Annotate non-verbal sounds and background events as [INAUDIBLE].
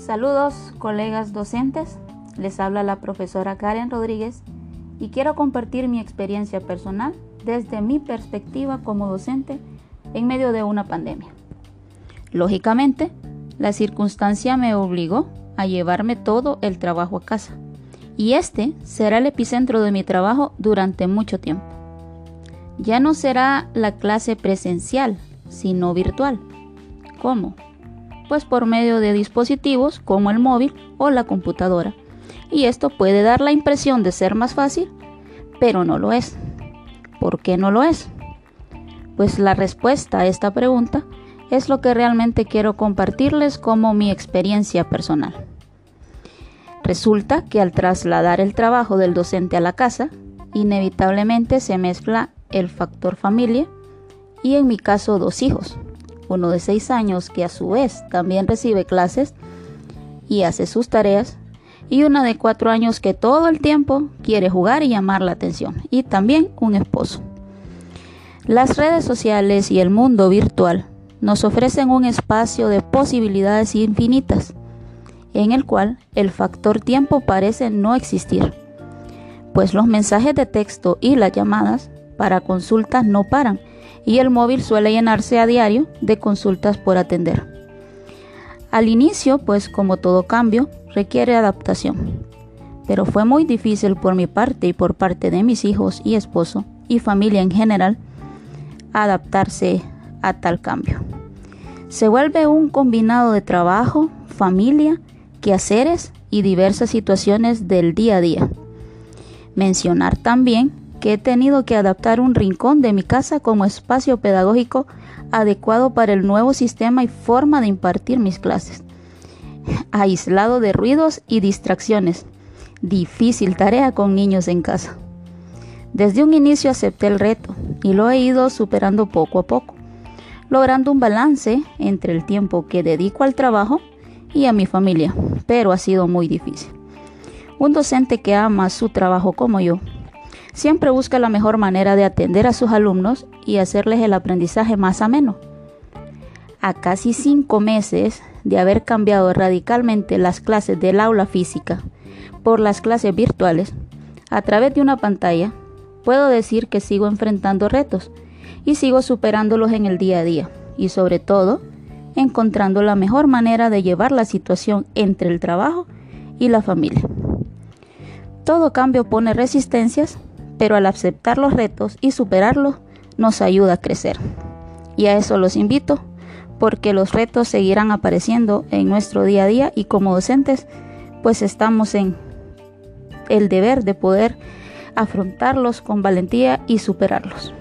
Saludos colegas docentes, les habla la profesora Karen Rodríguez y quiero compartir mi experiencia personal desde mi perspectiva como docente en medio de una pandemia. Lógicamente, la circunstancia me obligó a llevarme todo el trabajo a casa y este será el epicentro de mi trabajo durante mucho tiempo. Ya no será la clase presencial, sino virtual. ¿Cómo? Pues por medio de dispositivos como el móvil o la computadora. Y esto puede dar la impresión de ser más fácil, pero no lo es. ¿Por qué no lo es? Pues la respuesta a esta pregunta es lo que realmente quiero compartirles como mi experiencia personal. Resulta que al trasladar el trabajo del docente a la casa, inevitablemente se mezcla el factor familia y en mi caso dos hijos, uno de 6 años que a su vez también recibe clases y hace sus tareas, y una de 4 años que todo el tiempo quiere jugar y llamar la atención, y también un esposo. Las redes sociales y el mundo virtual nos ofrecen un espacio de posibilidades infinitas, en el cual el factor tiempo parece no existir, pues los mensajes de texto y las llamadas para consultas no paran y el móvil suele llenarse a diario de consultas por atender. Al inicio, pues como todo cambio, requiere adaptación, pero fue muy difícil por mi parte y por parte de mis hijos y esposo y familia en general adaptarse a tal cambio. Se vuelve un combinado de trabajo, familia, quehaceres y diversas situaciones del día a día. Mencionar también que he tenido que adaptar un rincón de mi casa como espacio pedagógico adecuado para el nuevo sistema y forma de impartir mis clases. [LAUGHS] Aislado de ruidos y distracciones. Difícil tarea con niños en casa. Desde un inicio acepté el reto y lo he ido superando poco a poco, logrando un balance entre el tiempo que dedico al trabajo y a mi familia, pero ha sido muy difícil. Un docente que ama su trabajo como yo siempre busca la mejor manera de atender a sus alumnos y hacerles el aprendizaje más ameno. A casi cinco meses de haber cambiado radicalmente las clases del aula física por las clases virtuales, a través de una pantalla, puedo decir que sigo enfrentando retos y sigo superándolos en el día a día y sobre todo encontrando la mejor manera de llevar la situación entre el trabajo y la familia. Todo cambio pone resistencias, pero al aceptar los retos y superarlos nos ayuda a crecer. Y a eso los invito, porque los retos seguirán apareciendo en nuestro día a día y como docentes, pues estamos en el deber de poder afrontarlos con valentía y superarlos.